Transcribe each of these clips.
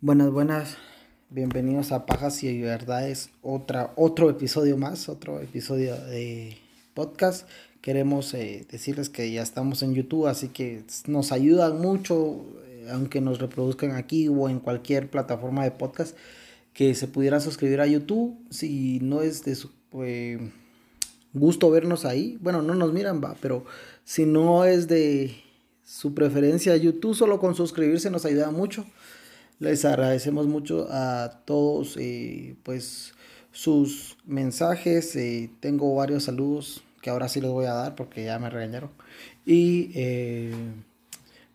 Buenas, buenas. Bienvenidos a Pajas y Verdades, otra, otro episodio más, otro episodio de podcast. Queremos eh, decirles que ya estamos en YouTube, así que nos ayudan mucho, eh, aunque nos reproduzcan aquí o en cualquier plataforma de podcast, que se pudieran suscribir a YouTube. Si no es de su eh, gusto vernos ahí, bueno, no nos miran, va, pero si no es de su preferencia YouTube, solo con suscribirse nos ayuda mucho. Les agradecemos mucho a todos eh, pues sus mensajes. Eh, tengo varios saludos que ahora sí les voy a dar porque ya me regañaron. Y eh,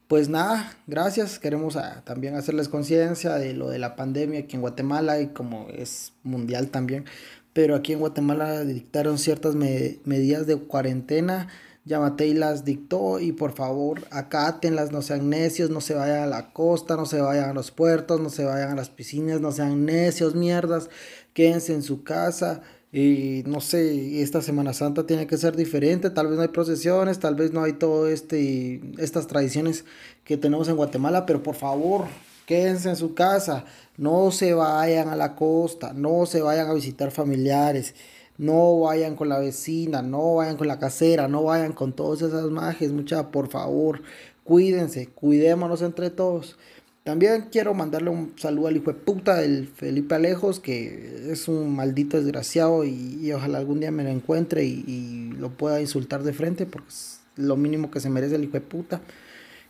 pues nada, gracias. Queremos ah, también hacerles conciencia de lo de la pandemia aquí en Guatemala y como es mundial también. Pero aquí en Guatemala dictaron ciertas medidas de cuarentena Yamate y las dictó y por favor acátenlas, no sean necios, no se vayan a la costa, no se vayan a los puertos, no se vayan a las piscinas, no sean necios, mierdas, quédense en su casa. Y no sé, esta Semana Santa tiene que ser diferente, tal vez no hay procesiones, tal vez no hay todo este estas tradiciones que tenemos en Guatemala, pero por favor, quédense en su casa, no se vayan a la costa, no se vayan a visitar familiares no vayan con la vecina, no vayan con la casera, no vayan con todas esas majes, mucha, por favor, cuídense, cuidémonos entre todos. También quiero mandarle un saludo al hijo de puta del Felipe Alejos, que es un maldito desgraciado y, ojalá algún día me lo encuentre y, lo pueda insultar de frente, porque es lo mínimo que se merece el hijo de puta,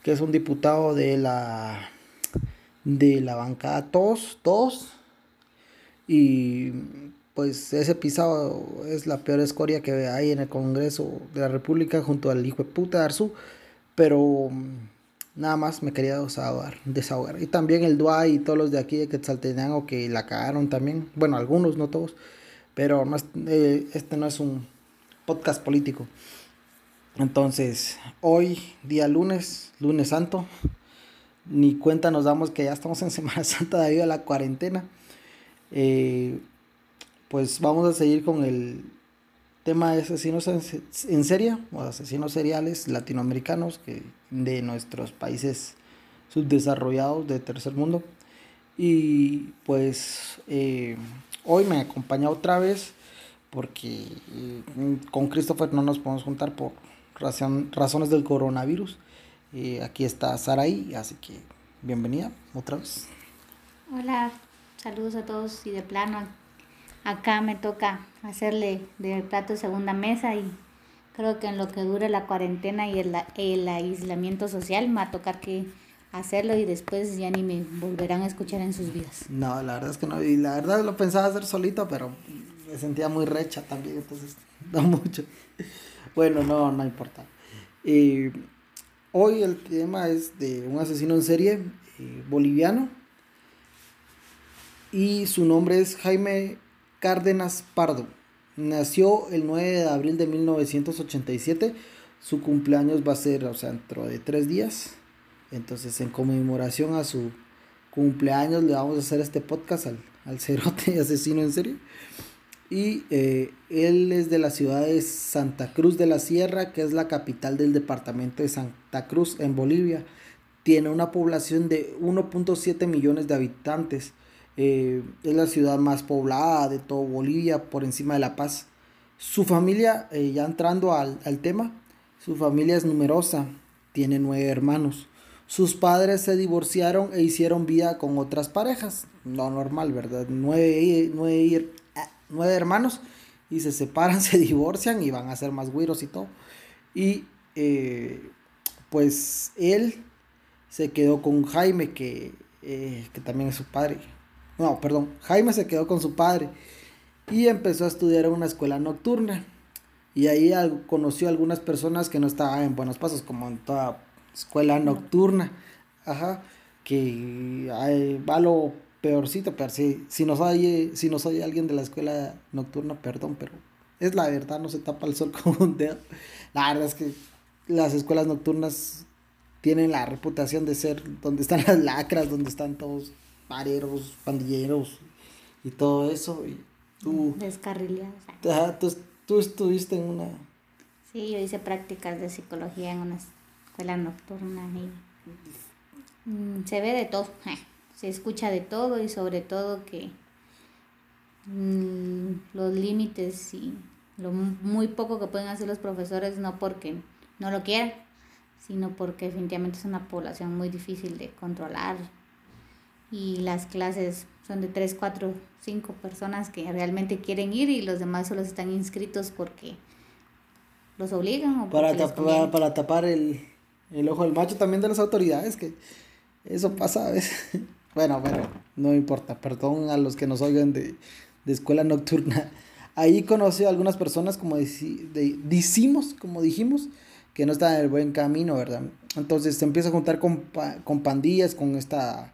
que es un diputado de la de la bancada todos, todos, y pues ese pisado es la peor escoria que hay en el Congreso de la República junto al hijo de puta de Arzú, pero mm, nada más me quería desahogar, desahogar. Y también el Duay y todos los de aquí de Quetzaltenango que la cagaron también, bueno, algunos, no todos, pero eh, este no es un podcast político. Entonces, hoy, día lunes, lunes santo, ni cuenta nos damos que ya estamos en Semana Santa debido a la cuarentena. Eh, pues vamos a seguir con el tema de asesinos en, serie o asesinos seriales latinoamericanos que de nuestros países subdesarrollados de tercer mundo. Y pues eh, hoy me acompaña otra vez porque eh, con Christopher no nos podemos juntar por razones del coronavirus. Eh, aquí está Saraí, así que bienvenida otra vez. Hola, saludos a todos y de plano acá me toca hacerle de plato segunda mesa y creo que en lo que dure la cuarentena y el, el aislamiento social me va a tocar que hacerlo y después ya ni me volverán a escuchar en sus vidas. No, la verdad es que no, y la verdad lo pensaba hacer solito, pero me sentía muy recha también, entonces no mucho. Bueno, no, no importa. hoy el tema es de un asesino en serie eh, boliviano y su nombre es Jaime Cárdenas Pardo. Nació el 9 de abril de 1987. Su cumpleaños va a ser, o sea, dentro de tres días. Entonces, en conmemoración a su cumpleaños, le vamos a hacer este podcast al, al cerote asesino en serie. Y eh, él es de la ciudad de Santa Cruz de la Sierra, que es la capital del departamento de Santa Cruz, en Bolivia. Tiene una población de 1.7 millones de habitantes. Eh, es la ciudad más poblada de todo Bolivia, por encima de La Paz. Su familia, eh, ya entrando al, tema, su familia es numerosa, tiene nueve hermanos. Sus padres se divorciaron e hicieron vida con otras parejas, no normal, ¿verdad? Nueve, nueve, nueve hermanos y se separan, se divorcian y van a ser más güiros y todo. Y eh, pues él se quedó con Jaime, que, que también es su padre, no, perdón, Jaime se quedó con su padre y empezó a estudiar en una escuela nocturna. Y ahí conoció a algunas personas que no estaban en buenos pasos, como en toda escuela nocturna. Ajá, que va lo peorcito, pero si, si, nos oye, si nos oye alguien de la escuela nocturna, perdón, pero es la verdad, no se tapa el sol con un dedo. La verdad es que las escuelas nocturnas tienen la reputación de ser donde están las lacras, donde están todos pareros, pandilleros y todo eso. Y tú. Descarrilados. tú, estuviste en una. Sí, yo hice prácticas de psicología en una escuela nocturna y mm, se ve de todo. se escucha de todo y sobre todo que mm, los límites y lo muy poco que pueden hacer los profesores no porque no lo quieran, sino porque definitivamente es una población muy difícil de controlar y las clases son de 3, 4, 5 personas que realmente quieren ir y los demás solo están inscritos porque los obligan o para, tapar, para tapar el, el ojo del macho también de las autoridades, que eso pasa a veces. Bueno, bueno, no importa, perdón a los que nos oigan de, de escuela nocturna. Ahí conocí a algunas personas, como decimos, como dijimos, que no están en el buen camino, ¿verdad? Entonces se empieza a juntar con, con pandillas, con esta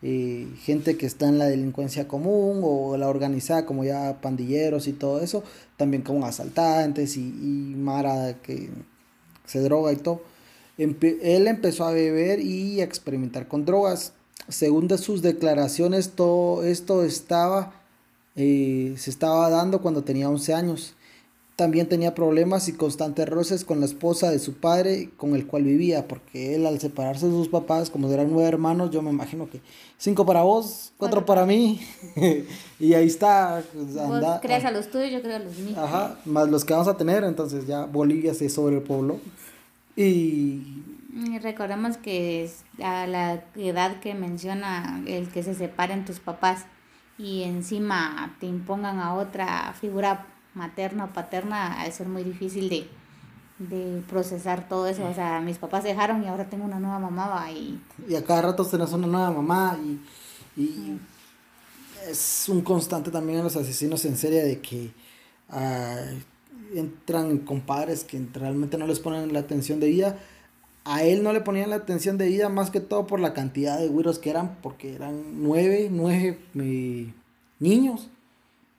gente que está en la delincuencia común o la organizada, como ya pandilleros y todo eso, también como asaltantes y, y Mara que se droga y todo él empezó a beber y a experimentar con drogas. Según de sus declaraciones, todo esto estaba, eh, se estaba dando cuando tenía 11 años. También tenía problemas y constantes roces con la esposa de su padre con el cual vivía, porque él al separarse de sus papás, como eran nueve hermanos, yo me imagino que cinco para vos, cuatro, para mí, y ahí está. Pues, vos creas a los tuyos, yo creo a los míos. Ajá, más los que vamos a tener, entonces ya Bolivia se sobrepobló. Y... recordemos que a la edad que menciona el que se separen tus papás y encima te impongan a otra figura materna o paterna, a ser muy difícil de, de procesar todo eso. O sea, mis papás dejaron y ahora tengo una nueva mamá y... Y a cada rato tenés una nueva mamá y, y es un constante también en los asesinos en serie de que entran compadres que realmente no les ponen la atención de vida. A él no le ponían la atención de vida más que todo por la cantidad de güiros que eran, porque eran nueve, nueve eh, niños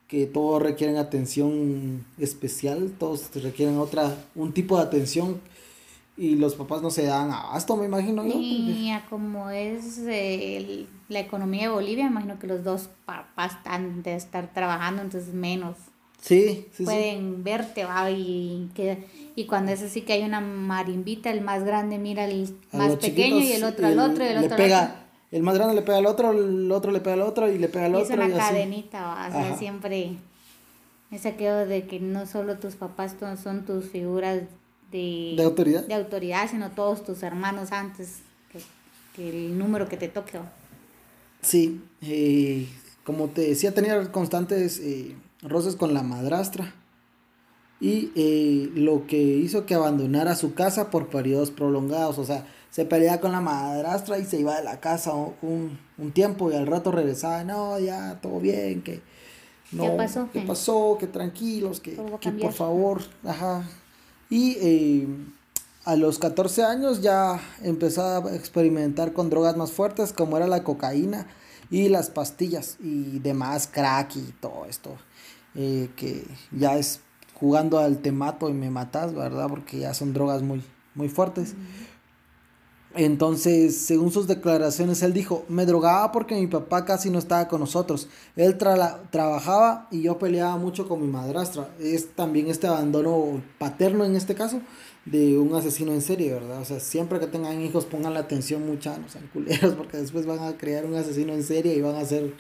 que todos requieren atención especial, todos requieren otra, un tipo de atención y los papás no se dan abasto, me imagino yo. Y como es la economía de Bolivia, me imagino que los dos papás están de estar trabajando, entonces menos. Sí, sí, Pueden verte, va, y, que, y cuando es así que hay una marimbita, el más grande mira al más pequeño y el otro al otro y el otro pega, El más grande le pega al otro, el otro le pega al otro y le pega al otro. Es una cadenita, o sea, siempre es aquello de que no solo tus papás son tus figuras de, de autoridad, de autoridad sino todos tus hermanos antes que, que el número que te toque. Sí, eh, como te decía, tenía constantes... Eh, roces con la madrastra y eh, lo que hizo que abandonara su casa por periodos prolongados, o sea, se peleaba con la madrastra y se iba de la casa un, un tiempo y al rato regresaba, no, ya, todo bien, que no, ¿Qué pasó? ¿Qué pasó? Que tranquilos, que, que por favor, ajá. Y eh, a los 14 años ya empezó a experimentar con drogas más fuertes como era la cocaína y las pastillas y demás, crack y todo esto. Eh, que ya es jugando al te mato y me matas, ¿verdad? Porque ya son drogas muy, muy fuertes. Entonces, según sus declaraciones, él dijo, me drogaba porque mi papá casi no estaba con nosotros. Él trabajaba y yo peleaba mucho con mi madrastra. Es también este abandono paterno en este caso de un asesino en serie, ¿verdad? O sea, siempre que tengan hijos pongan la atención mucha, no sean culeros, porque después van a crear un asesino en serie y van a ser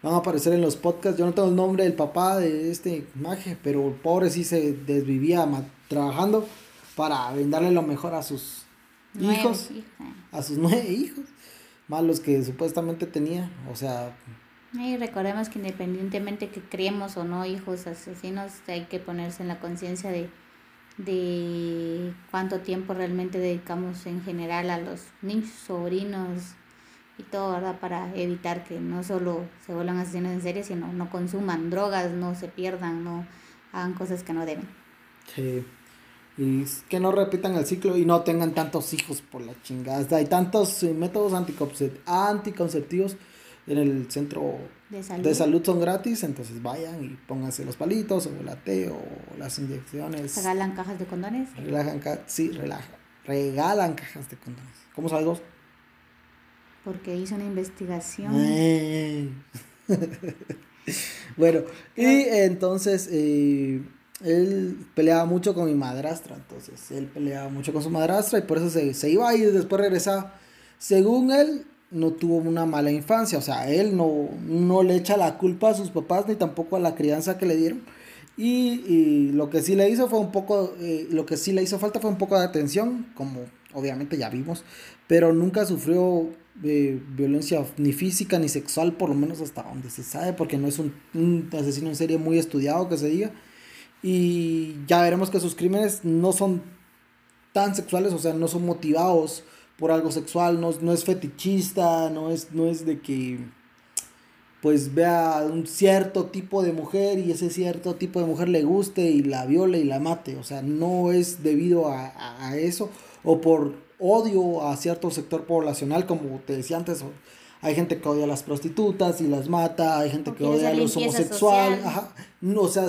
van a aparecer en los podcasts. Yo no tengo el nombre del papá de este maje, pero el pobre sí se desvivía trabajando para brindarle lo mejor a sus hijos, a sus nueve hijos, más los que supuestamente tenía, o sea... Y recordemos que independientemente que criemos o no hijos asesinos, hay que ponerse en la conciencia de, de cuánto tiempo realmente dedicamos en general a los niños, sobrinos, y todo, ¿verdad? Para evitar que no solo se vuelvan asesinos en serie, sino no consuman drogas, no se pierdan, no hagan cosas que no deben. Sí. Y que no repitan el ciclo y no tengan tantos hijos por la chingada. Hay tantos eh, métodos anticonceptivos en el centro de salud. son gratis, entonces vayan y pónganse los palitos o el té o las inyecciones. ¿Regalan cajas de condones? Relajan, sí, relaja, regalan cajas de condones. ¿Cómo sabes vos? porque hizo una investigación. bueno, y entonces eh, él peleaba mucho con mi madrastra, entonces él peleaba mucho con su madrastra y por eso se, se iba y después regresaba. Según él, no tuvo una mala infancia, o sea, él no, no le echa la culpa a sus papás ni tampoco a la crianza que le dieron. Y, lo que sí le hizo fue un poco, eh, lo que sí le hizo falta fue un poco de atención, como obviamente ya vimos, pero nunca sufrió eh, violencia ni física ni sexual, por lo menos hasta donde se sabe, porque no es un, un asesino en serie muy estudiado que se diga. Y ya veremos que sus crímenes no son tan sexuales, o sea, no son motivados por algo sexual, no, no es fetichista, no es, no es de que pues vea un cierto tipo de mujer y ese cierto tipo de mujer le guste y la viole y la mate. O sea, no es debido a, a eso o por odio a cierto sector poblacional, como te decía antes. Hay gente que odia a las prostitutas y las mata, hay gente que odia a los homosexuales. Ajá. No, o sea,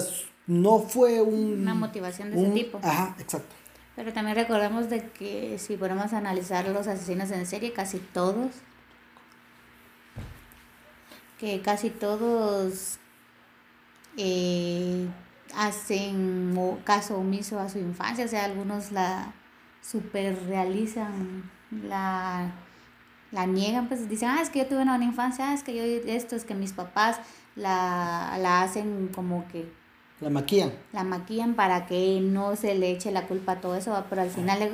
no fue un, una motivación de ese tipo. Ajá, exacto. Pero también recordemos de que si podemos analizar los asesinos en serie, casi todos, que casi todos eh, hacen caso omiso a su infancia, o sea, algunos la super realizan, la, la niegan, pues dicen, ah, es que yo tuve una buena infancia, ah, es que yo esto, es que mis papás la, la hacen como que la maquillan. La maquillan para que no se le eche la culpa a todo eso, pero al final,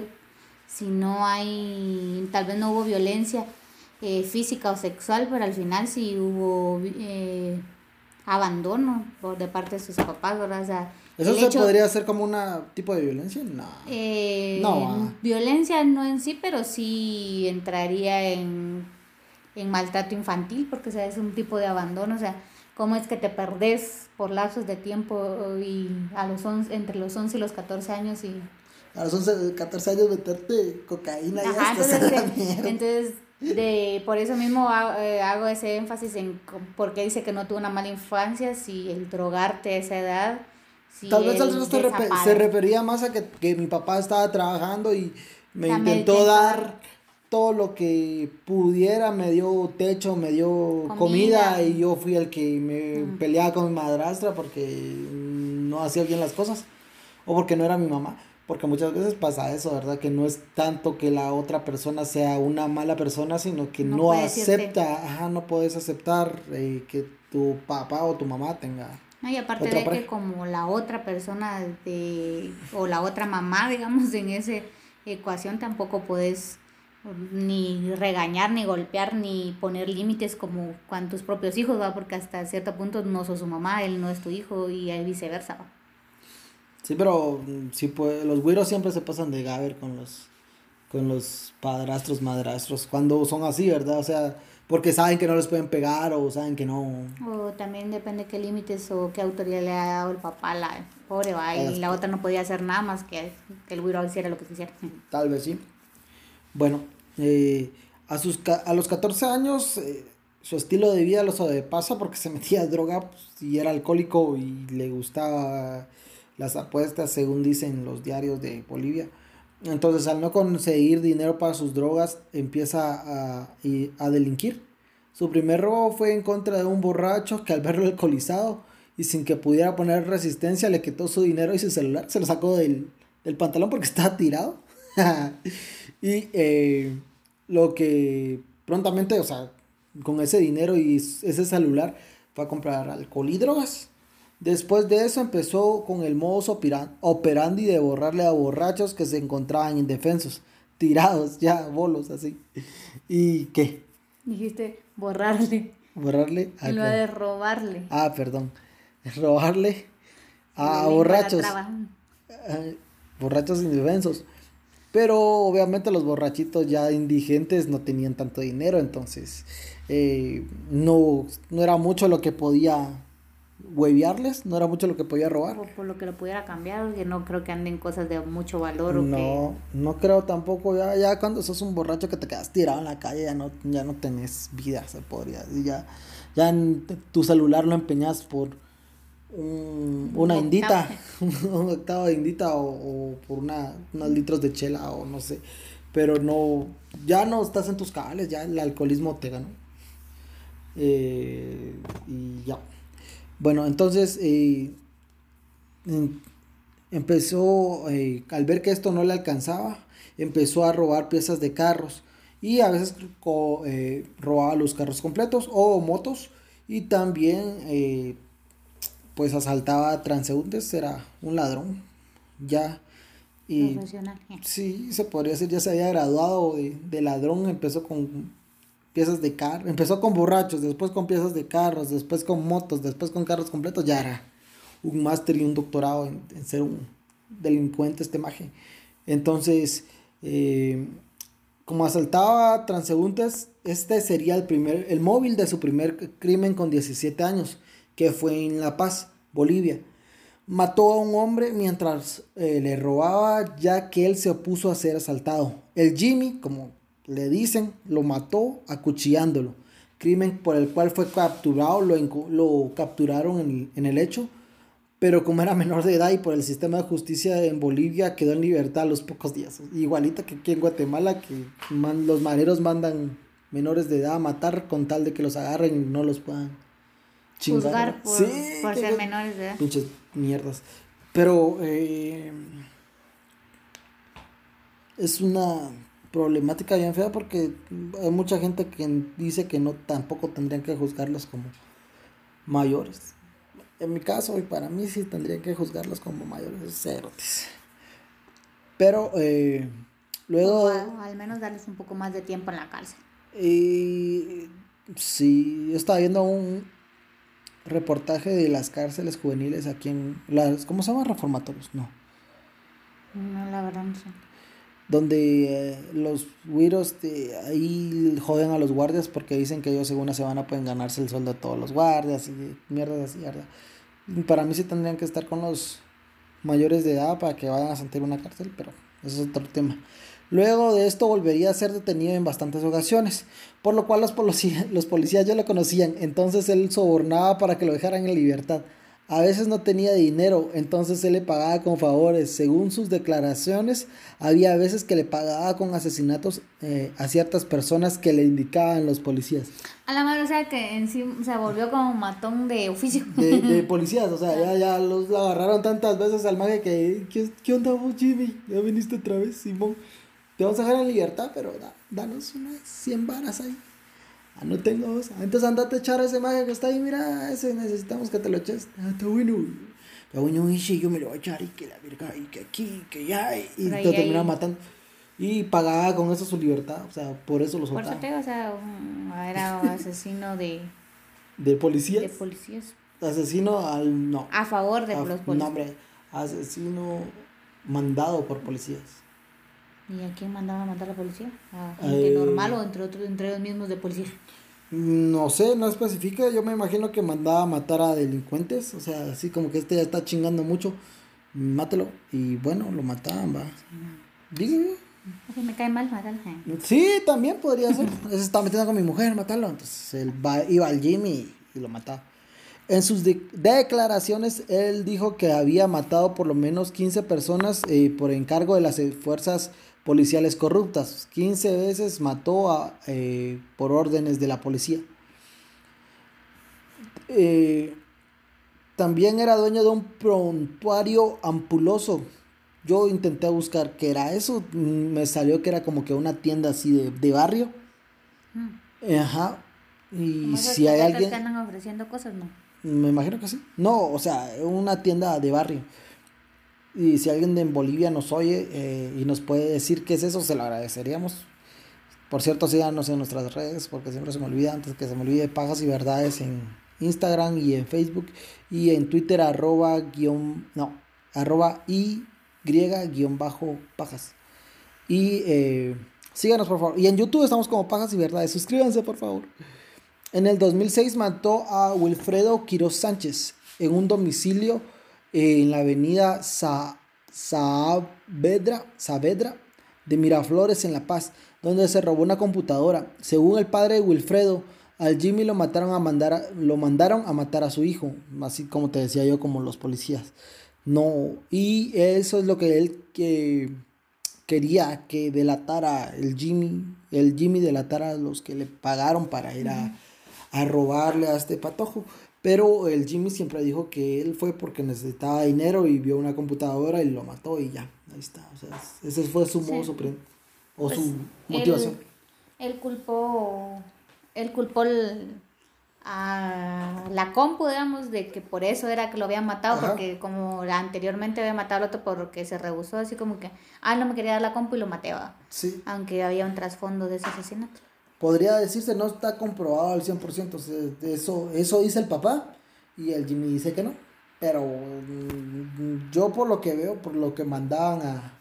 si no hay, tal vez no hubo violencia eh, física o sexual, pero al final sí hubo eh, abandono por de parte de sus papás, ¿verdad? O sea, ¿Eso se podría hacer como un tipo de violencia? No. Eh, no. Ah. Violencia no en sí, pero sí entraría en, en maltrato infantil, porque o sea, es un tipo de abandono, o sea, cómo es que te perdés por lapsos de tiempo y a los entre los 11 y los 14 años y... A los 11, 14 años meterte cocaína y entonces, entonces de, por eso mismo eh, hago, ese énfasis en por qué dice que no tuvo una mala infancia, si el drogarte a esa edad... Tal vez se, refería más a que, que mi papá estaba trabajando y me intentó dar todo lo que pudiera, me dio techo, me dio comida, y yo fui el que me peleaba con mi madrastra porque no hacía bien las cosas o porque no era mi mamá. Porque muchas veces pasa eso, ¿verdad? Que no es tanto que la otra persona sea una mala persona, sino que no, acepta, ajá, no puedes aceptar eh, que tu papá o tu mamá tenga. y aparte de que como la otra persona de, o la otra mamá, digamos, en esa ecuación tampoco puedes ni regañar, ni golpear, ni poner límites como con tus propios hijos, ¿va? Porque hasta cierto punto no sos su mamá, él no es tu hijo y viceversa, ¿va? Sí, pero mm, sí, pues, los güiros siempre se pasan de gaber con los, con los padrastros, madrastros, cuando son así, ¿verdad? O sea, porque saben que no les pueden pegar o saben que no. O también depende qué límites o qué autoridad le ha dado el papá, la pobre, va, y la otra no podía hacer nada más que, que el güiro hiciera lo que quisiera. Tal vez sí. Bueno, eh, a, sus, a los 14 años eh, su estilo de vida lo pasa porque se metía droga pues, y era alcohólico y le gustaba las apuestas según dicen los diarios de Bolivia. Entonces al no conseguir dinero para sus drogas empieza a, a delinquir. Su primer robo fue en contra de un borracho que al verlo alcoholizado y sin que pudiera poner resistencia le quitó su dinero y su celular. Se lo sacó del, del pantalón porque estaba tirado. y eh, lo que prontamente, o sea, con ese dinero y ese celular, fue a comprar alcohol y drogas. Después de eso empezó con el modus operandi de borrarle a borrachos que se encontraban indefensos, tirados ya, bolos así. ¿Y qué? Dijiste borrarle. Borrarle. Y lo de robarle. Ah, perdón. Robarle a borrachos. borrachos indefensos. Pero obviamente los borrachitos ya indigentes no tenían tanto dinero, entonces eh, no, no era mucho lo que podía hueviarles, no era mucho lo que podía robar. por lo que lo pudiera cambiar, que no creo que anden cosas de mucho valor. O no, no creo tampoco, ya, ya cuando sos un borracho que te quedas tirado en la calle, ya no, ya no tenés vida, se podría Ya, ya tu celular lo empeñas por una indita, un octavo de indita o, por una, unos litros de chela o no sé. Pero no, ya no estás en tus cabales, ya el alcoholismo te ganó. Eh, y ya. Bueno, entonces eh, empezó, eh, al ver que esto no le alcanzaba, empezó a robar piezas de carros y a veces robaba los carros completos o motos y también pues asaltaba transeúntes, era un ladrón ya. Y sí, se podría decir, ya se había graduado de, de ladrón, empezó con piezas de carro, empezó con borrachos, después con piezas de carros, después con motos, después con carros completos, ya era un máster y un doctorado en, ser un delincuente este maje. Entonces, eh, como asaltaba transeúntes, este sería el primer, el móvil de su primer crimen con 17 años, que fue en La Paz, Bolivia. Mató a un hombre mientras eh, le robaba ya que él se opuso a ser asaltado. El Jimmy, como le dicen, lo mató acuchillándolo. Crimen por el cual fue capturado, lo, lo capturaron en, en el hecho pero como era menor de edad y por el sistema de justicia en Bolivia quedó en libertad a los pocos días. Igualita que aquí en Guatemala, que los mareros mandan menores de edad a matar con tal de que los agarren y no los puedan chingar. por, ser menores de edad. Pinches mierdas. Pero eh, es una problemática bien fea porque hay mucha gente que dice que no tampoco tendrían que juzgarlos como mayores en mi caso y para mí sí tendría que juzgarlos como mayores cerotes. Pero eh, luego... al menos darles un poco más de tiempo en la cárcel. Y sí, yo estaba viendo un reportaje de las cárceles juveniles aquí en... Las, ¿Cómo se llama? Reformatorios, no. No, la verdad no sé. Donde eh, los güiros ahí joden a los guardias porque dicen que ellos según una semana pueden ganarse el sueldo de todos los guardias y mierdas así, ¿verdad? Para mí sí tendrían que estar con los mayores de edad para que vayan a sentir una cárcel, pero eso es otro tema. Luego de esto volvería a ser detenido en bastantes ocasiones, por lo cual los, policías, los policías ya lo conocían, entonces él sobornaba para que lo dejaran en libertad. A veces no tenía dinero, entonces él le pagaba con favores. Según sus declaraciones, había veces que le pagaba con asesinatos eh, a ciertas personas que le indicaban los policías. A la madre, o sea, que en sí se volvió como un matón de oficio. De, policías, o sea, ya, ya los agarraron tantas veces al mago que, ¿qué, onda vos, Jimmy? Ya viniste otra vez, Simón. Te vamos a dejar en libertad, pero danos unas 100 varas ahí. Ah, no tengo entonces andate a echar a ese mago que está ahí, mira, ese necesitamos que te lo eches. Ah, está bueno. Está bueno, y yo me lo voy a echar y que la verga, y que aquí, que ya, y te termina matando. Y pagaba con eso su libertad, o sea, por eso lo soltaba. Por eso o sea, era asesino de... ¿De policías? De policías. Asesino al... no. A favor de los policías. No, hombre, asesino mandado por policías. ¿Y a quién mandaba a matar a la policía? ¿A gente normal o entre otros, entre los mismos de policía? No sé, no especifica. Yo me imagino que mandaba a matar a delincuentes. O sea, así como que este ya está chingando mucho. Mátelo. Y bueno, lo mataban, va. Dígame. me cae mal matarlo. Sí, también podría ser. Se estaba metiendo con mi mujer, matarlo. Entonces él iba al gym y, lo mataba. En sus declaraciones, él dijo que había matado por lo menos 15 personas eh, por encargo de las fuerzas policiales corruptas. 15 veces mató a, eh, por órdenes de la policía. Eh, también era dueño de un prontuario ampuloso. Yo intenté buscar qué era eso. Me salió que era como que una tienda así de, barrio. Mm. Ajá. Y si hay alguien. Que andan ofreciendo cosas, no? Me imagino que sí. No, o sea, una tienda de barrio. Y si alguien de en Bolivia nos oye eh, y nos puede decir qué es eso, se lo agradeceríamos. Por cierto, síganos en nuestras redes, porque siempre se me olvida, antes que se me olvide, Pajas y Verdades en Instagram y en Facebook. Y en Twitter, arroba guion, no, arroba y griega guion bajo pajas. Y eh, síganos, por favor. Y en YouTube estamos como Pajas y Verdades. Suscríbanse, por favor. En el 2006 mató a Wilfredo Quiroz Sánchez en un domicilio en la avenida Sa Saavedra, Saavedra de Miraflores en La Paz, donde se robó una computadora. Según el padre de Wilfredo, al Jimmy lo, mataron a mandar lo mandaron a matar a su hijo, así como te decía yo, como los policías. No, y eso es lo que él que quería que delatara el Jimmy, el Jimmy delatara a los que le pagaron para ir a, a robarle a este patojo. Pero el Jimmy siempre dijo que él fue porque necesitaba dinero y vio una computadora y lo mató y ya, ahí está. O sea, ese fue su modo o su pues, motivación. Él culpó, él culpó a la compu, digamos, de que por eso era que lo habían matado, porque como anteriormente había matado al otro porque se rehusó, así como que, ah, no me quería dar la compu y lo maté, Sí. Aunque había un trasfondo de ese asesinato. Podría decirse, no está comprobado al 100%, eso, eso dice el papá y el Jimmy dice que no, pero mm, yo por lo que veo, por lo que mandaban a,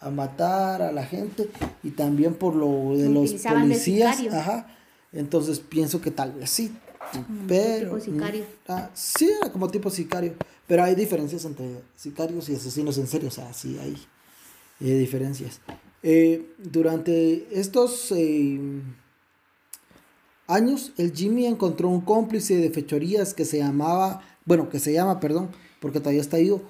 a matar a la gente y también por lo de los policías. ajá. Entonces pienso que tal vez sí. pero tipo sicario. Ah, sí, como tipo sicario. Pero hay diferencias entre sicarios y asesinos en serio. O sea, sí hay eh, diferencias. Eh, durante estos eh, años, el Jimmy encontró un cómplice de fechorías que se llamaba, bueno, que se llama, perdón, porque todavía está ido,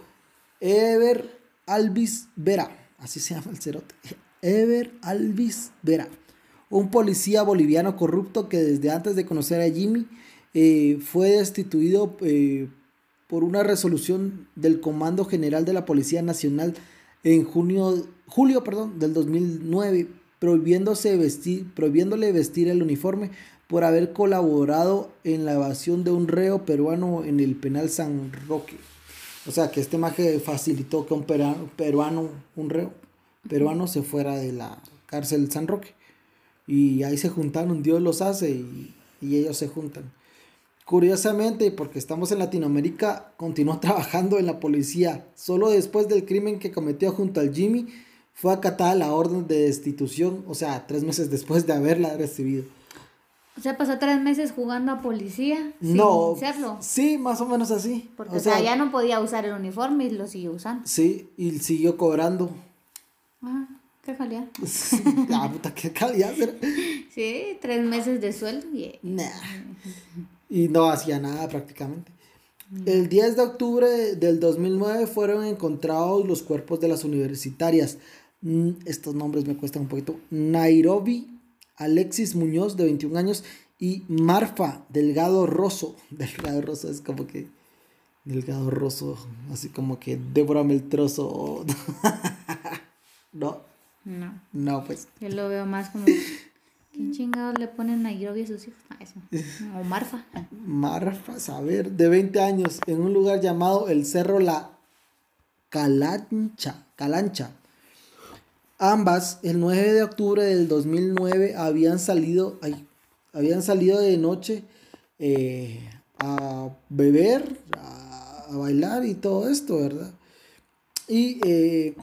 Ever Alvis Vera así se llama el cerote, Ever Alvis Vera, un policía boliviano corrupto que desde antes de conocer a Jimmy eh, fue destituido eh, por una resolución del Comando General de la Policía Nacional en junio, julio perdón, del 2009, prohibiéndose vestir, prohibiéndole vestir el uniforme por haber colaborado en la evasión de un reo peruano en el penal San Roque. O sea, que este maje facilitó que un peruano, un reo peruano, se fuera de la cárcel San Roque. Y ahí se juntaron, Dios los hace y, ellos se juntan. Curiosamente, porque estamos en Latinoamérica, continuó trabajando en la policía. Solo después del crimen que cometió junto al Jimmy, fue acatada la orden de destitución, o sea, tres meses después de haberla recibido. O sea, pasó tres meses jugando a policía sin no, serlo. Sí, más o menos así. Porque o sea, ya no podía usar el uniforme y lo siguió usando. Sí, y siguió cobrando. Ah, qué calidad. ah, puta, qué calidad. Sí, tres meses de sueldo y... Y no hacía nada prácticamente. El 10 de octubre del 2009 fueron encontrados los cuerpos de las universitarias. Mm, estos nombres me cuestan un poquito. Nairobi Alexis Muñoz, de 21 años, y Marfa Delgado Rosso. Delgado Rosso es como que. Delgado Rosso, así como que débórame el trozo. ¿No? No. No, pues. Yo lo veo más como. ¿Quién chingados le ponen a Nairobi a sus hijos? Ah, eso. O Marfa. Marfa, saber, de 20 años, en un lugar llamado el Cerro La Calancha. Calancha Ambas, el 9 de octubre del 2009, habían salido, habían salido de noche eh, a beber, a, bailar y todo esto, ¿verdad? Y eh,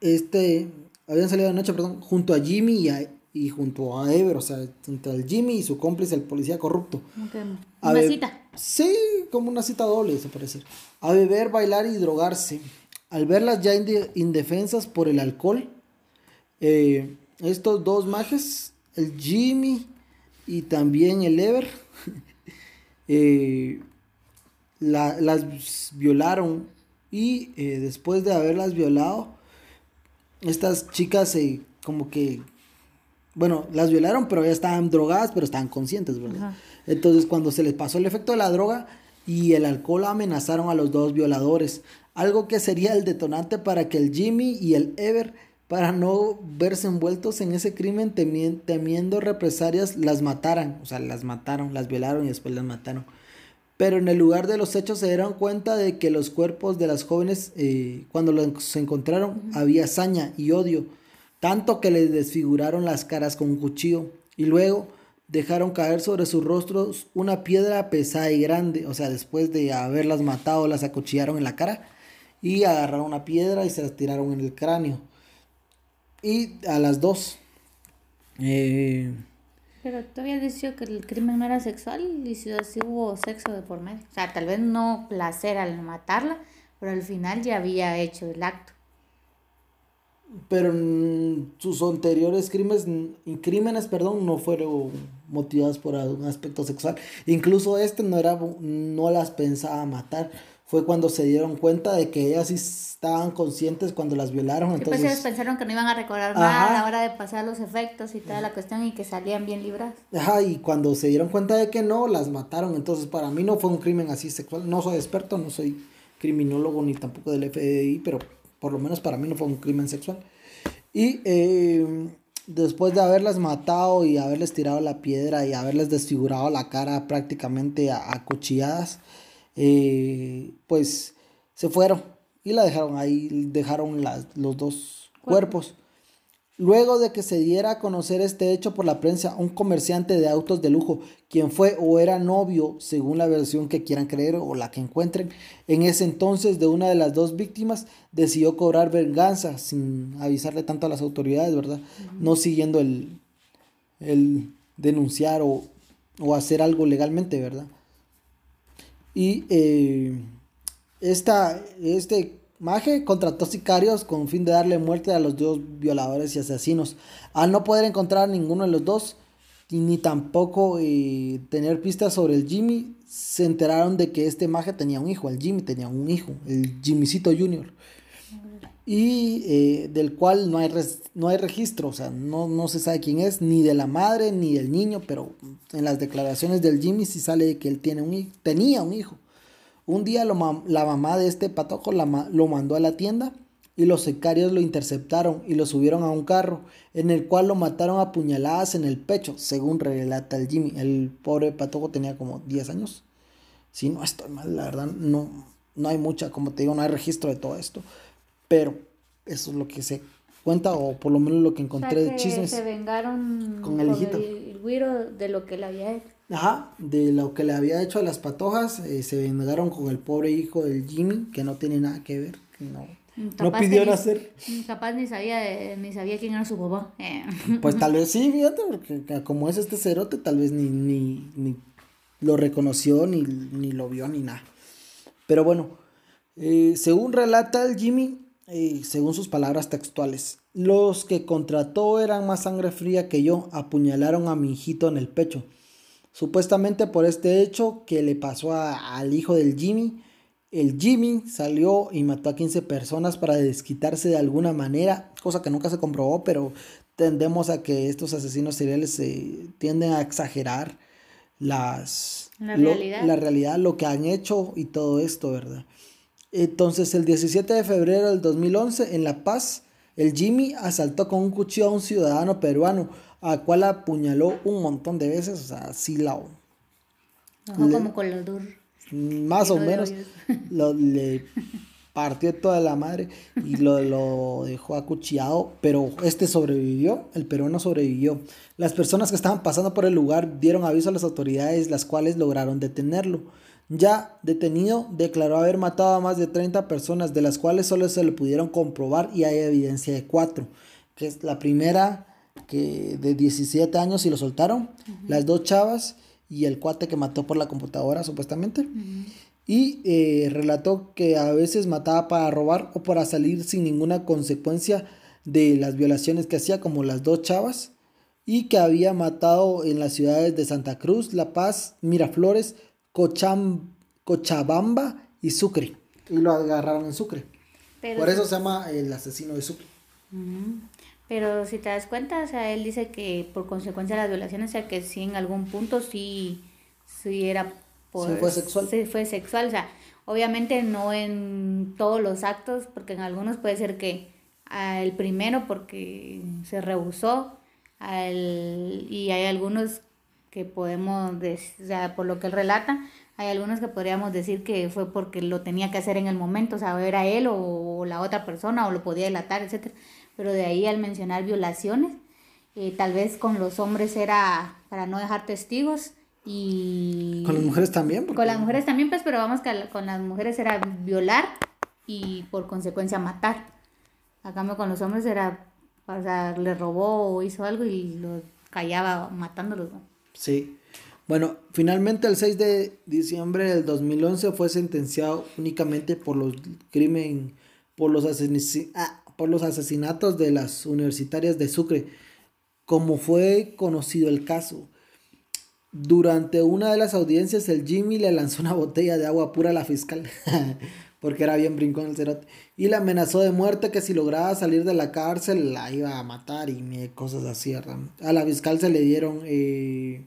este, habían salido de noche, perdón, junto a Jimmy y, y junto a Ever, o sea, junto al Jimmy y su cómplice, el policía corrupto. una cita. Sí, como una cita doble, se parece. A beber, bailar y drogarse al verlas ya indefensas por el alcohol, eh, estos dos majes, el Jimmy y también el Ever, eh, las violaron y eh, después de haberlas violado, estas chicas como que, bueno, las violaron pero ya estaban drogadas, pero estaban conscientes, ¿verdad? Entonces cuando se les pasó el efecto de la droga y el alcohol amenazaron a los dos violadores algo que sería el detonante para que el Jimmy y el Ever, para no verse envueltos en ese crimen temiendo represalias, las mataran, o sea, las mataron, las violaron y después las mataron. Pero en el lugar de los hechos se dieron cuenta de que los cuerpos de las jóvenes, eh, cuando los encontraron, había saña y odio, tanto que les desfiguraron las caras con un cuchillo. Y luego dejaron caer sobre sus rostros una piedra pesada y grande, o sea, después de haberlas matado, las acuchillaron en la cara y agarraron una piedra y se la tiraron en el cráneo. Y a las dos. Eh, pero tú habías dicho que el crimen no era sexual y si hubo sexo de por medio. O sea, tal vez no placer al matarla, pero al final ya había hecho el acto. Pero sus anteriores crímenes, crímenes perdón, no fueron motivados por un aspecto sexual. Incluso este no, era, no las pensaba matar fue cuando se dieron cuenta de que ellas sí estaban conscientes cuando las violaron. Pues entonces ellos pensaron que no iban a recordar nada a la hora de pasar los efectos y toda la cuestión y que salían bien libradas. Ajá, y cuando se dieron cuenta de que no, las mataron. Entonces para mí no fue un crimen así sexual. No soy experto, no soy criminólogo ni tampoco del FBI, pero por lo menos para mí no fue un crimen sexual. Y eh, después de haberlas matado y haberles tirado la piedra y haberles desfigurado la cara prácticamente a, cuchilladas, eh, pues se fueron y la dejaron ahí, dejaron los dos cuerpos. Luego de que se diera a conocer este hecho por la prensa, un comerciante de autos de lujo, quien fue o era novio, según la versión que quieran creer o la que encuentren, en ese entonces de una de las dos víctimas, decidió cobrar venganza sin avisarle tanto a las autoridades, ¿verdad? No siguiendo el, el denunciar o, hacer algo legalmente, ¿verdad? Y eh, esta, este Maje contrató sicarios con fin de darle muerte a los dos violadores y asesinos. Al no poder encontrar ninguno de los dos, ni tampoco eh, tener pistas sobre el Jimmy, se enteraron de que este Maje tenía un hijo, el Jimmy tenía un hijo, el Jimmycito Jr. Y eh, del cual no hay, no hay registro, o sea, no, no se sabe quién es, ni de la madre ni del niño, pero en las declaraciones del Jimmy sí sale que él tiene un, tenía un hijo. Un día la mamá de este patojo lo mandó a la tienda y los sicarios lo interceptaron y lo subieron a un carro, en el cual lo mataron a puñaladas en el pecho, según relata el Jimmy. El pobre patojo tenía como 10 años. Si no estoy mal, la verdad, no, no hay mucha, como te digo, no hay registro de todo esto. Pero eso es lo que se cuenta, o por lo menos lo que encontré de chismes. Se vengaron con el hijito. El, de lo que le había hecho. Ajá, de lo que le había hecho a las patojas, eh, se vengaron con el pobre hijo del Jimmy, que no tiene nada que ver, que no, no pidió nacer. Capaz ni sabía, ni sabía quién era su papá. Eh. Pues tal vez sí, fíjate, porque como es este cerote, tal vez ni, ni, ni lo reconoció, ni, ni, lo vio, ni nada. Pero bueno, eh, según relata el Jimmy, según sus palabras textuales, los que contrató eran más sangre fría que yo, apuñalaron a mi hijito en el pecho Supuestamente por este hecho que le pasó al hijo del Jimmy, el Jimmy salió y mató a 15 personas para desquitarse de alguna manera, cosa que nunca se comprobó, pero tendemos a que estos asesinos seriales se tienden a exagerar las, la, realidad. la realidad, lo que han hecho y todo esto, ¿verdad? Entonces, el 17 de febrero del 2011, en La Paz, el Jimmy asaltó con un cuchillo a un ciudadano peruano a cual apuñaló un montón de veces, o sea, sí la... como con los. Más o menos, lo, le partió toda la madre y lo, lo dejó acuchillado, pero este sobrevivió, el peruano sobrevivió. Las personas que estaban pasando por el lugar dieron aviso a las autoridades, las cuales lograron detenerlo. Ya detenido, declaró haber matado a más de 30 personas, de las cuales solo se le pudieron comprobar y hay evidencia de cuatro, que es la primera que de 17 años y lo soltaron, las dos chavas y el cuate que mató por la computadora supuestamente. Y eh, relató que a veces mataba para robar o para salir sin ninguna consecuencia de las violaciones que hacía, como las dos chavas, y que había matado en las ciudades de Santa Cruz, La Paz, Miraflores, Cocham, Cochabamba y Sucre. Y lo agarraron en Sucre. Por eso se llama el asesino de Sucre. Pero si te das cuenta, o sea, él dice que por consecuencia de las violaciones, o sea, que sí en algún punto sí, sí era por... Sí fue sexual. Sí fue sexual, o sea, obviamente no en todos los actos, porque en algunos puede ser que el primero porque se rehusó, al, y hay algunos que podemos, decir, o sea, por lo que él relata, hay algunos que podríamos decir que fue porque lo tenía que hacer en el momento, o sea, era él o, la otra persona, o lo podía delatar, etcétera pero de ahí al mencionar violaciones, eh, tal vez con los hombres era para no dejar testigos y... Con las mujeres también. Con las mujeres también, pues, pero vamos que con las mujeres era violar y por consecuencia matar. A cambio con los hombres era, o sea, le robó o hizo algo y lo callaba matándolos. Sí. Bueno, finalmente el 6 de diciembre del 2011 fue sentenciado únicamente por los crímenes, por los ah, por los asesinatos de las universitarias de Sucre, como fue conocido el caso. Durante una de las audiencias, el Jimmy le lanzó una botella de agua pura a la fiscal, porque era bien brincón el cerote, y le amenazó de muerte que si lograba salir de la cárcel la iba a matar y cosas así. A la fiscal se le dieron, eh,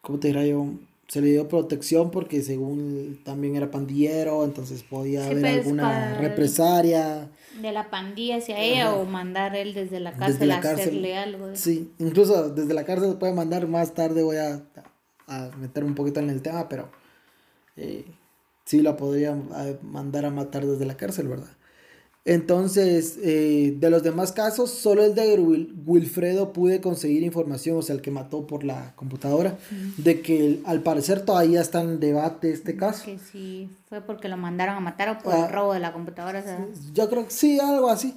¿cómo te dirá yo? se le dio protección porque según también era pandillero, entonces podía haber pues, alguna represalia. De la pandilla hacia ella o mandar él desde la cárcel Desde la a cárcel. hacerle algo. Sí, incluso desde la cárcel se puede mandar más tarde, voy a, a meter un poquito en el tema, pero eh, sí la podría eh, mandar a matar desde la cárcel, ¿verdad? Entonces, eh, de los demás casos, solo el de Wil- Wilfredo pude conseguir información, o sea, el que mató por la computadora, de que al parecer todavía está en debate este caso. Que si fue porque lo mandaron a matar o por Ah. el robo de la computadora. o sea, Yo creo que sí, algo así.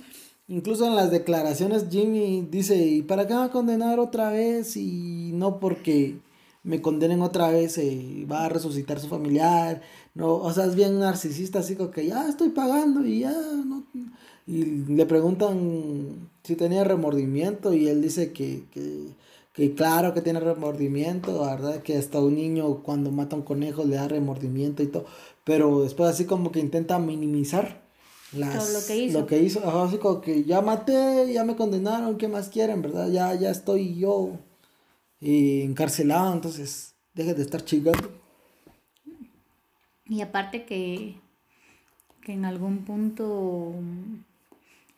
Incluso en las declaraciones Jimmy dice, ¿y para qué me va a condenar otra vez? Y no porque me condenen otra vez eh, va a resucitar su familiar. No, o sea, es bien narcisista, así como que ya estoy pagando y ya no. Y le preguntan si tenía remordimiento y él dice que, que, que claro que tiene remordimiento, la verdad que hasta un niño cuando mata a un conejo le da remordimiento y todo, pero después así como que intenta minimizar las, lo que hizo. lo que hizo, así como que ya maté, ya me condenaron, ¿qué más quieren, verdad? Ya, ya estoy yo eh, encarcelado, entonces dejen de estar chingando. Y aparte que, que en algún punto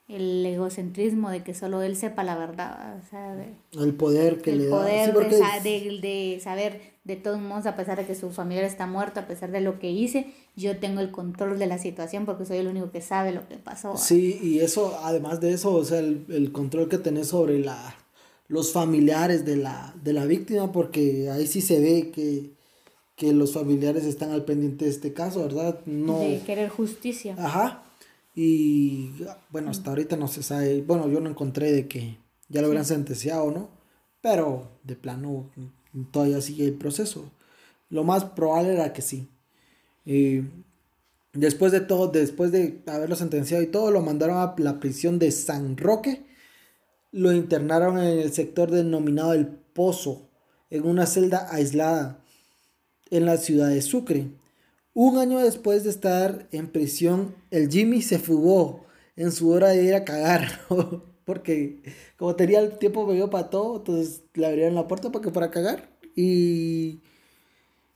el egocentrismo de que solo él sepa la verdad, o sea, de- El poder que le da. Sí, de, sa- de, de saber de todos modos, a pesar de que su familiar está muerto, a pesar de lo que hice, yo tengo el control de la situación porque soy el único que sabe lo que pasó. Sí, y eso, además de eso, o sea, el, el control que tenés sobre la, los familiares de la, de la víctima, porque ahí sí se ve que, que los familiares están al pendiente de este caso, ¿verdad? No. De querer justicia. Ajá. Y bueno, hasta ahorita no se sabe, bueno, yo no encontré de que ya lo hubieran sentenciado, ¿no? Pero de plano todavía sigue el proceso. Lo más probable era que sí. Y después de todo, después de haberlo sentenciado y todo, lo mandaron a la prisión de San Roque. Lo internaron en el sector denominado El Pozo, en una celda aislada en la ciudad de Sucre. Un año después de estar en prisión, el Jimmy se fugó en su hora de ir a cagar. Porque como tenía el tiempo medio para todo, entonces le abrieron la puerta para que fuera a cagar. Y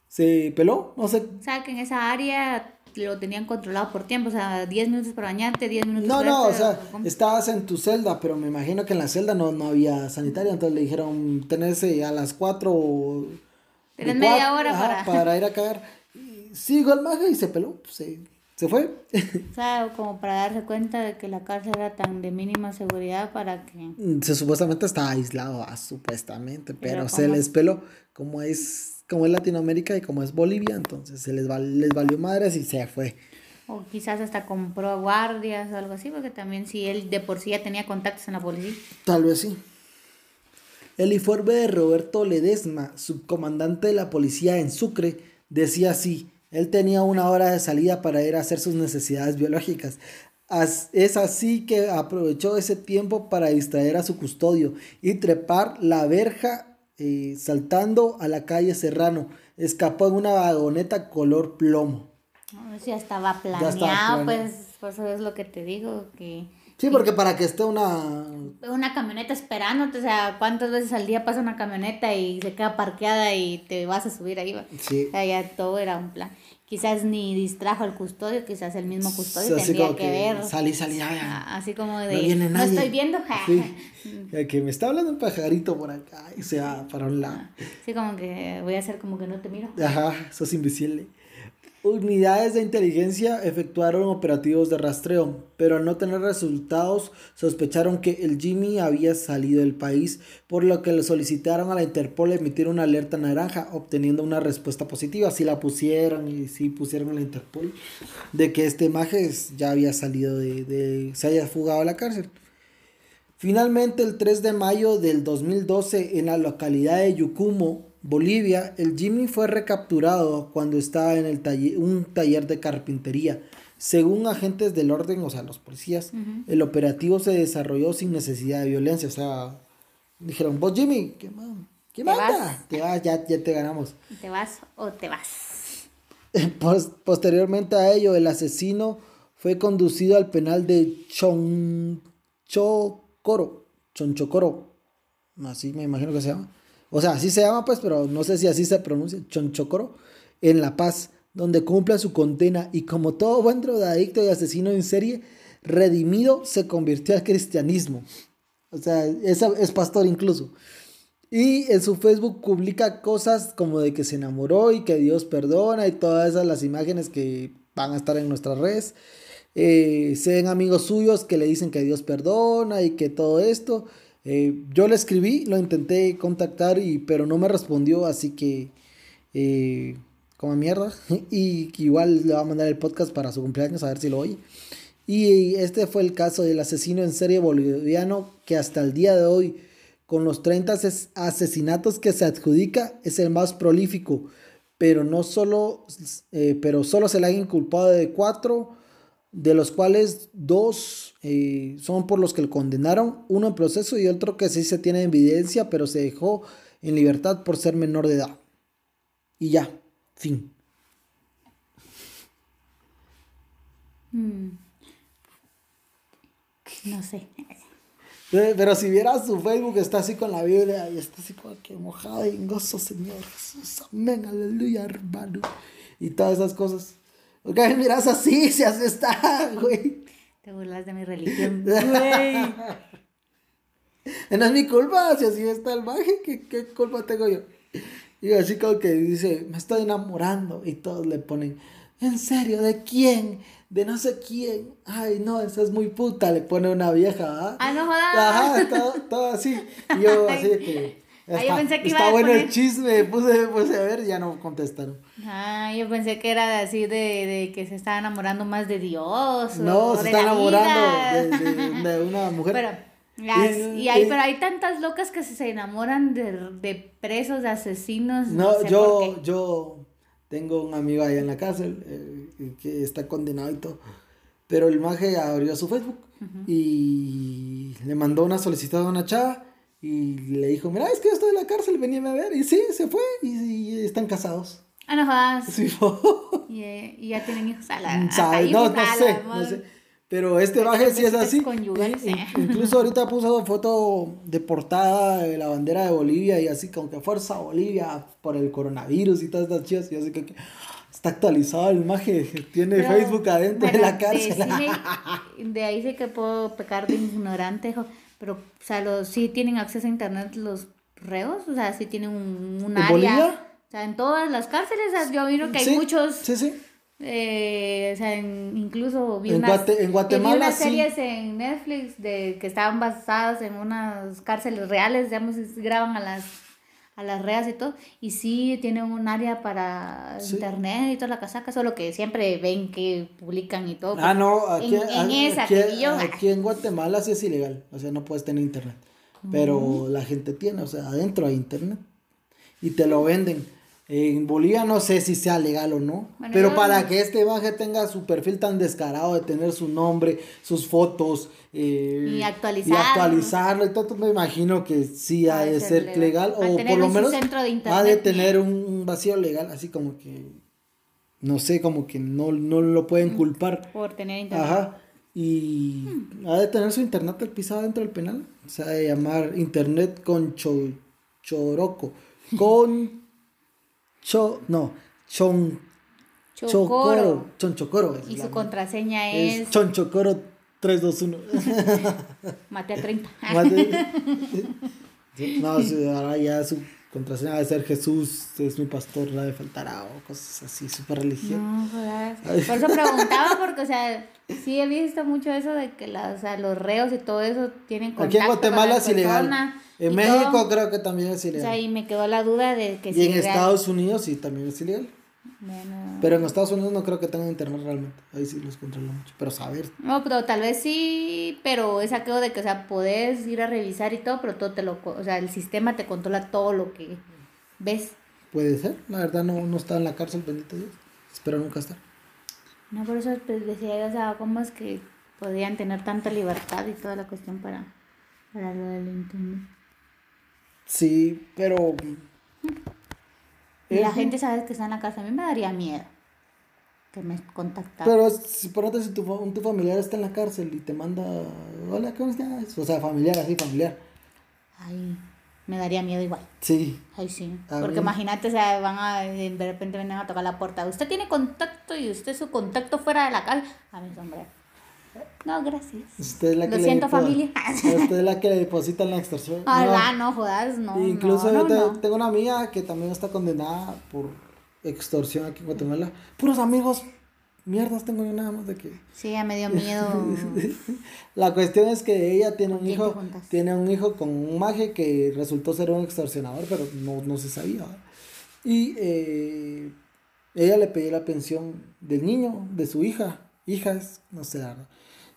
se peló, no sé. O sea, que en esa área lo tenían controlado por tiempo, o sea, 10 minutos para bañarte, 10 minutos No, para no, o esto, sea, ¿cómo? estabas en tu celda, pero me imagino que en la celda no, no había sanitario, entonces le dijeron, tenés eh, a las 4... Tenés media hora para- para ir a cagar. Y sigo el mago y se peló, pues, se, se fue. O sea, como para darse cuenta de que la cárcel era tan de mínima seguridad para que... se supuestamente está aislado, ah, supuestamente, pero, Pero se les peló como es como es Latinoamérica y como es Bolivia, entonces se les, val- les valió madres y se fue. O quizás hasta compró guardias o algo así, porque también si él de por sí ya tenía contactos en la policía. Tal vez sí. El informe de Roberto Ledesma, subcomandante de la policía en Sucre, decía así, él tenía una hora de salida para ir a hacer sus necesidades biológicas. As- es así que aprovechó ese tiempo para distraer a su custodio y trepar la verja eh, saltando a la calle Serrano. Escapó en una vagoneta color plomo. No, eso ya estaba estaba planeado, planeado. pues, por eso es lo que te digo, que Sí, porque para que esté una... una camioneta esperándote, o sea, ¿cuántas veces al día pasa una camioneta y se queda parqueada y te vas a subir ahí? Sí. O sea, ya todo era un plan. Quizás ni distrajo al custodio, quizás el mismo custodio Así tendría como que, ver. Salí, salí, ya, ya. Ah, Así como de, No viene no nadie. estoy viendo, ja. Sí. Que me está hablando un pajarito por acá y se va para un lado. Así como que voy a hacer como que no te miro. Ajá, sos invisible. Unidades de inteligencia efectuaron operativos de rastreo, pero al no tener resultados sospecharon que el Jimmy había salido del país, por lo que le solicitaron a la Interpol emitir una alerta naranja, obteniendo una respuesta positiva. Así la pusieron y sí pusieron a la Interpol de que este Majes ya había salido de, de se haya fugado a la cárcel. Finalmente, el 3 de mayo del 2012, en la localidad de Yucumo, Bolivia, el Jimmy fue recapturado cuando estaba en el taller, un taller de carpintería. Según agentes del orden, o sea, los policías, el operativo se desarrolló sin necesidad de violencia. O sea, dijeron, vos Jimmy, ¿qué, man- qué Te manda? vas. Te vas, ya, ya te ganamos. ¿Te vas o te vas? Pos- posteriormente a ello, el asesino fue conducido al penal de Chonchocoro, Chonchocoro, así me imagino que se llama, o sea, así se llama pues, pero no sé si así se pronuncia, Chonchocoro, en La Paz, donde cumple su condena y como todo buen drogadicto y asesino en serie, redimido se convirtió al cristianismo. O sea, es, es pastor incluso. Y en su Facebook publica cosas como de que se enamoró y que Dios perdona y todas esas las imágenes que van a estar en nuestras redes. Eh, se ven amigos suyos que le dicen que Dios perdona y que todo esto. Eh, yo le escribí, lo intenté contactar, y, pero no me respondió, así que eh, como mierda. Y igual le va a mandar el podcast para su cumpleaños a ver si lo oye. Y este fue el caso del asesino en serie boliviano que hasta el día de hoy, con los 30 asesinatos que se adjudica, es el más prolífico. Pero no solo, eh, pero solo se le ha inculpado de cuatro, de los cuales dos eh, son por los que lo condenaron, uno en proceso y otro que sí se tiene evidencia, pero se dejó en libertad por ser menor de edad. Y ya, fin. Mm. No sé. Pero si vieras su Facebook, está así con la Biblia y está así como que mojado en gozo, Señor Jesús. Amén, aleluya, hermano. Y todas esas cosas. Porque miras así, si así está, güey. Te burlas de mi religión, güey. no es mi culpa, si así está el maje, ¿qué, ¿qué, culpa tengo yo? Y así como que dice, me estoy enamorando. Y todos le ponen, ¿en serio? ¿De quién? De no sé quién. Ay, no, esa es muy puta. Le pone una vieja, ¿ah? Ah, no jodas. Ajá, todo, todo así. Y yo así de que... Ah, yo pensé que está iba a bueno poner- el chisme, puse, puse a ver, ya no contestaron. Ah, yo pensé que era así de, de que se estaba enamorando más de Dios. No, o se de está la enamorando de, de- de una mujer. Pero, las- Y- y hay, y- pero hay tantas locas que se enamoran de, de presos, de asesinos. No, sé yo, yo tengo un amigo allá en la cárcel eh, que está condenado y todo. Pero el maje abrió su Facebook y le mandó una solicitud a una chava y le dijo, mira, es que yo estoy en la cárcel, veníame a ver. Y sí, se fue y, y están casados. Ah, no jodas. Sí, Y, eh, y ya tienen hijos a la. ¿Sabes? No, hijos no a sé, la no madre. sé. Pero este baje sí es pues, así. In- eh. Incluso ahorita puso foto de portada de la bandera de Bolivia y así como que fuerza Bolivia por el coronavirus y todas estas chivas. Y así que, que está actualizado el maje. Tiene Pero, Facebook adentro de la cárcel. decime- de ahí sé que puedo pecar de ignorante, pero, o sea, los, sí tienen acceso a internet los reos, o sea, sí tienen un, un ¿En área. Bolivia? O sea, en todas las cárceles, o sea, yo miro que hay Sí, muchos, Sí, sí. eh, o sea, en- incluso vi En unas, Guate- en vi Guatemala, sí. series en Netflix de que estaban basadas en unas cárceles reales, digamos, y graban a las a las reas y todo, y sí tienen un área para Sí. internet y toda la casaca, solo que siempre ven que publican y todo. Ah, no, aquí, En- en aquí- esa aquí, que vi yo. aquí en Guatemala sí es ilegal, o sea, no puedes tener internet. Pero la gente tiene, o sea, adentro hay internet y te lo venden. En Bolivia no sé si sea legal o no, Bueno, pero para que este baje tenga su perfil tan descarado de tener su nombre, sus fotos eh, Y actualizarlo. y actualizarlo todo, me imagino que sí ha de ser ser legal o por lo menos de ha de tener un, vacío legal, así como que no sé, como que no, no lo pueden culpar. por tener internet. Ajá. Y ha de tener su internet al pisado dentro del penal. Se ha de llamar internet con cho- choroco. Con cho no, chon Chocoro. chocoro. Chonchocoro. Y su contraseña es es, chonchocoro 321. Mate a 30. Sí, no, ahora ya su contraseña debe ser Jesús, es mi pastor, la de faltará o cosas así, súper. No, jodas. Por eso preguntaba, porque, o sea, sí he visto mucho eso de que la, o sea, los reos y todo eso tienen contacto Aquí en Guatemala con la es ilegal. En y México todo. creo que también es O ilegal. sea, y me quedó la duda de que y si en Estados Unidos sí también es ilegal. Bueno, Pero en Estados Unidos no creo que tengan internet realmente. Ahí sí los controlan mucho. Pero saber. No, pero tal vez sí, pero es aquello de que, o sea, puedes ir a revisar y todo, pero todo te lo, o sea, el sistema te controla todo lo que ves. Puede ser. La verdad no, no está en la cárcel, bendito Dios. Espero nunca estar. No, por eso pues, decía yo, o sea, cómo es que podían tener tanta libertad y toda la cuestión para, para lo del internet. Sí, pero... Y la gente sabe que está en la casa, a mí me daría miedo que me contactaran. Pero si por ejemplo, si tu, tu familiar está en la cárcel y te manda... Hola, ¿cómo estás? O sea, familiar, así, familiar. Ay, me daría miedo igual. Sí. Ay, sí. A Porque mí- imagínate, o sea, van a, de repente vienen a tocar la puerta. Usted tiene contacto y usted su contacto fuera de la casa. A mi sombrero. No, gracias. Usted es la Lo que le siento, familia. Usted es la que le deposita la extorsión. Ah, no, jodas, no. Incluso no, yo no, te- no. tengo una amiga que también está condenada por extorsión aquí en Guatemala. Puros amigos, mierdas tengo yo nada más de que. Sí, ya me dio miedo. La cuestión es que ella tiene un ¿Con quién te hijo, tiene un hijo con un maje que resultó ser un extorsionador, pero no, no se sabía. Y eh, ella le pedía la pensión del niño, de su hija, hijas, no sé,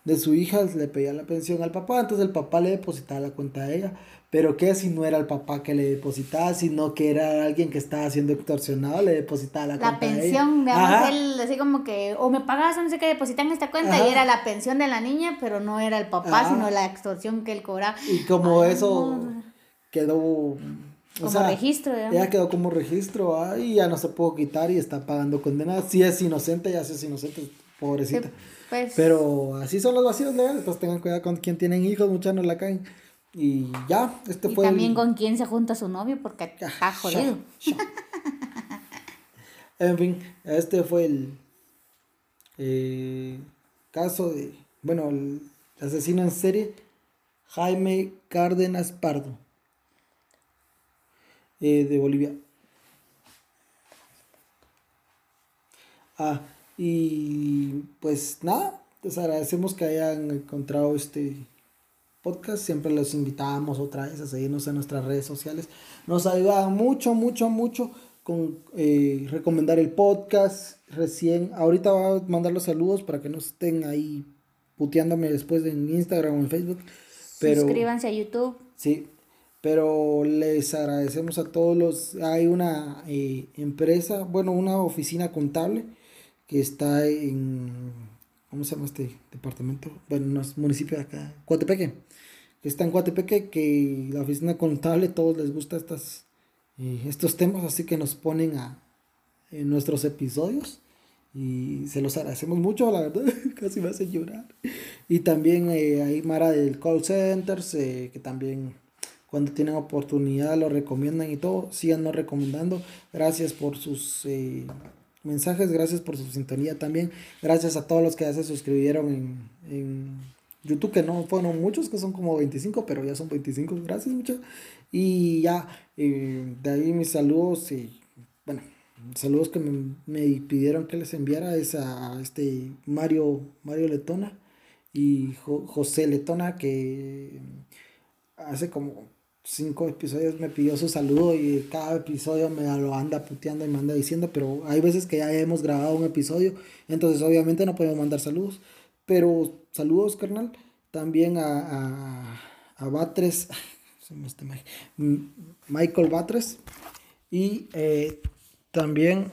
de su hija le pedía la pensión al papá, entonces el papá le depositaba la cuenta a ella, pero que si no era el papá que le depositaba, sino que era alguien que estaba siendo extorsionado, le depositaba la, La cuenta a ella. pensión, digamos, él así como que, o me pagas no sé qué, depositan esta cuenta Ajá. y era la pensión de la niña, pero no era el papá, Ajá. sino la extorsión que él cobraba. Y como Ay, eso no. quedó... o Como sea, registro, digamos. Ella quedó como registro ah, y ya no se pudo quitar y está pagando condena. Si es inocente, ya si es inocente, pobrecita. Sí, pues, Pero así son los vacíos legales, pues tengan cuidado con quien tienen hijos, muchas no la caen. Y ya, este y fue. también el- con quién se junta su novio, porque está Ah, jodido. ya, ya. en fin, este fue el eh, caso de. Bueno, el asesino en serie, Jaime Cárdenas Pardo, eh, de Bolivia. Ah, y pues nada, les agradecemos que hayan encontrado este podcast. Siempre los invitamos otra vez a seguirnos en nuestras redes sociales. Nos ayuda mucho, mucho, mucho con eh, recomendar el podcast. Recién, ahorita voy a mandar los saludos para que no estén ahí puteándome después en Instagram o en Facebook. Pero, Suscríbanse a YouTube. Sí, pero les agradecemos a todos los... Hay una eh, empresa, bueno, una oficina contable que está en... ¿Cómo se llama este departamento? Bueno, no es municipio de acá, Coatepeque. Que está en Coatepeque, que la oficina contable, todos les gusta estas, eh, estos temas, así que nos ponen a, en nuestros episodios. Y se los agradecemos mucho, la verdad, casi me hace llorar. Y también eh, hay Mara del Call Centers, eh, que también cuando tienen oportunidad lo recomiendan y todo, síganos recomendando. Gracias por sus eh, mensajes, gracias por su sintonía también. Gracias a todos los que ya se suscribieron en, en YouTube, que no fueron muchos, que son como 25, pero ya son 25. Gracias mucho. Y ya, eh, de ahí mis saludos y bueno, saludos que me, me pidieron que les enviara es a este Mario, Mario Letona y Jo- José Letona que hace como cinco episodios me pidió su saludo y cada episodio me lo anda puteando y me anda diciendo, pero hay veces que ya hemos grabado un episodio, entonces obviamente no podemos mandar saludos, pero saludos carnal, también a, a, a Batres, Michael Batres. Y eh, también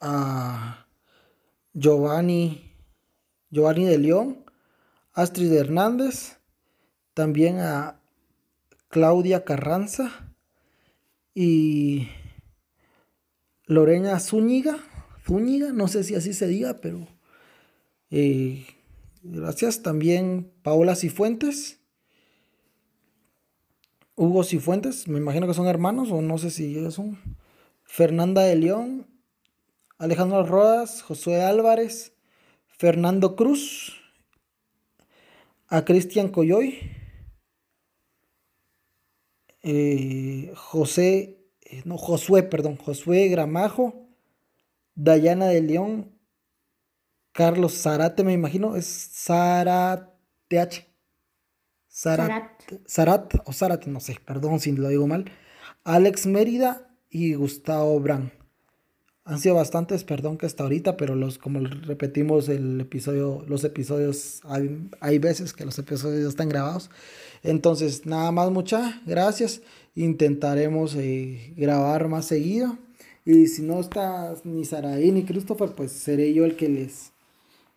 a Giovanni, Giovanni de León, Astrid Hernández, también a Claudia Carranza y Lorena Zúñiga, Zúñiga, no sé si así se diga, pero eh, gracias. También Paola Cifuentes, Hugo Cifuentes, me imagino que son hermanos o no sé si son. Fernanda de León, Alejandro Rodas, Josué Álvarez, Fernando Cruz, a Cristian Coyoy, eh, José, eh, no, Josué, perdón, Josué Gramajo, Dayana de León, Carlos Zarate, me imagino, es Zarath, Zarat, Zarat o Zárate, no sé, perdón si lo digo mal, Alex Mérida y Gustavo Brand. Han sido bastantes, perdón que hasta ahorita, pero los, como repetimos el episodio, los episodios, hay, hay veces que los episodios ya están grabados. Entonces, nada más, muchas gracias. Intentaremos eh, grabar más seguido. Y si no está ni Saraí ni Christopher, pues seré yo el que les,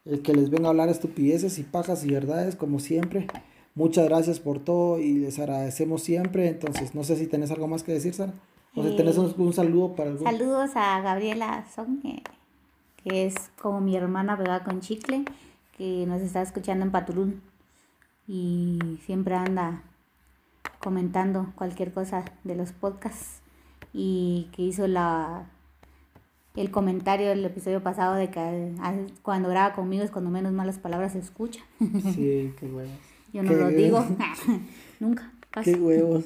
el que les venga a hablar estupideces y pajas y verdades, como siempre. Muchas gracias por todo y les agradecemos siempre. Entonces, no sé si tenés algo más que decir, Sara. O si tenés un, un saludo para algún. Saludos a Gabriela Son, que, que es como mi hermana pegada con chicle, que nos está escuchando en Patulún y siempre anda comentando cualquier cosa de los podcasts y que hizo la el comentario del episodio pasado de que cuando graba conmigo es cuando menos malas palabras se escucha. Sí, qué huevos. Yo no lo digo, nunca. Qué huevos.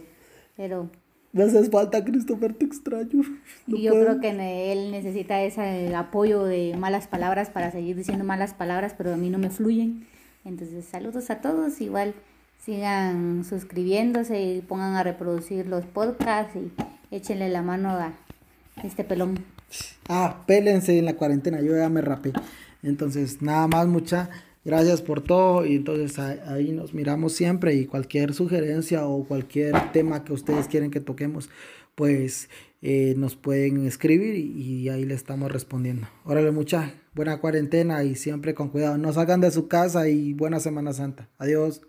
Pero... Me haces falta, Christopher, te extraño. y yo creo que él necesita ese apoyo de malas palabras para seguir diciendo malas palabras, pero a mí no me fluyen. Entonces, saludos a todos. Igual sigan suscribiéndose y pongan a reproducir los podcasts y échenle la mano a este pelón. Ah, pélense en la cuarentena, yo ya me rapé. Entonces, nada más, mucha gracias por todo y entonces ahí nos miramos siempre y cualquier sugerencia o cualquier tema que ustedes quieren que toquemos, pues eh, nos pueden escribir y, ahí le estamos respondiendo. Órale, mucha buena cuarentena y siempre con cuidado. No salgan de su casa y buena Semana Santa. Adiós.